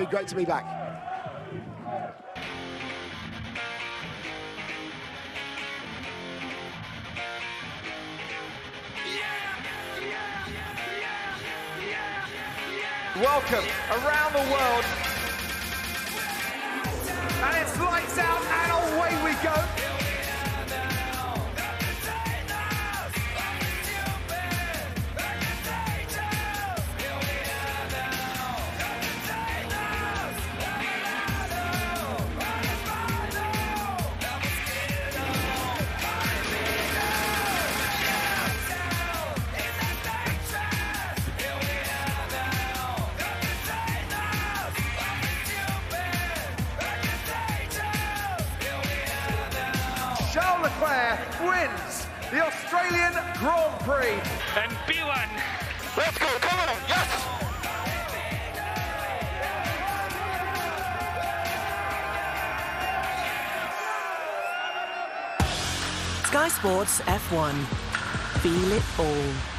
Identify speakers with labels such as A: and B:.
A: been great to be back.
B: Welcome around the world. Charles wins the Australian Grand Prix.
C: And B1
D: Let's go, come on, yes!
E: Sky Sports F1. Feel it all.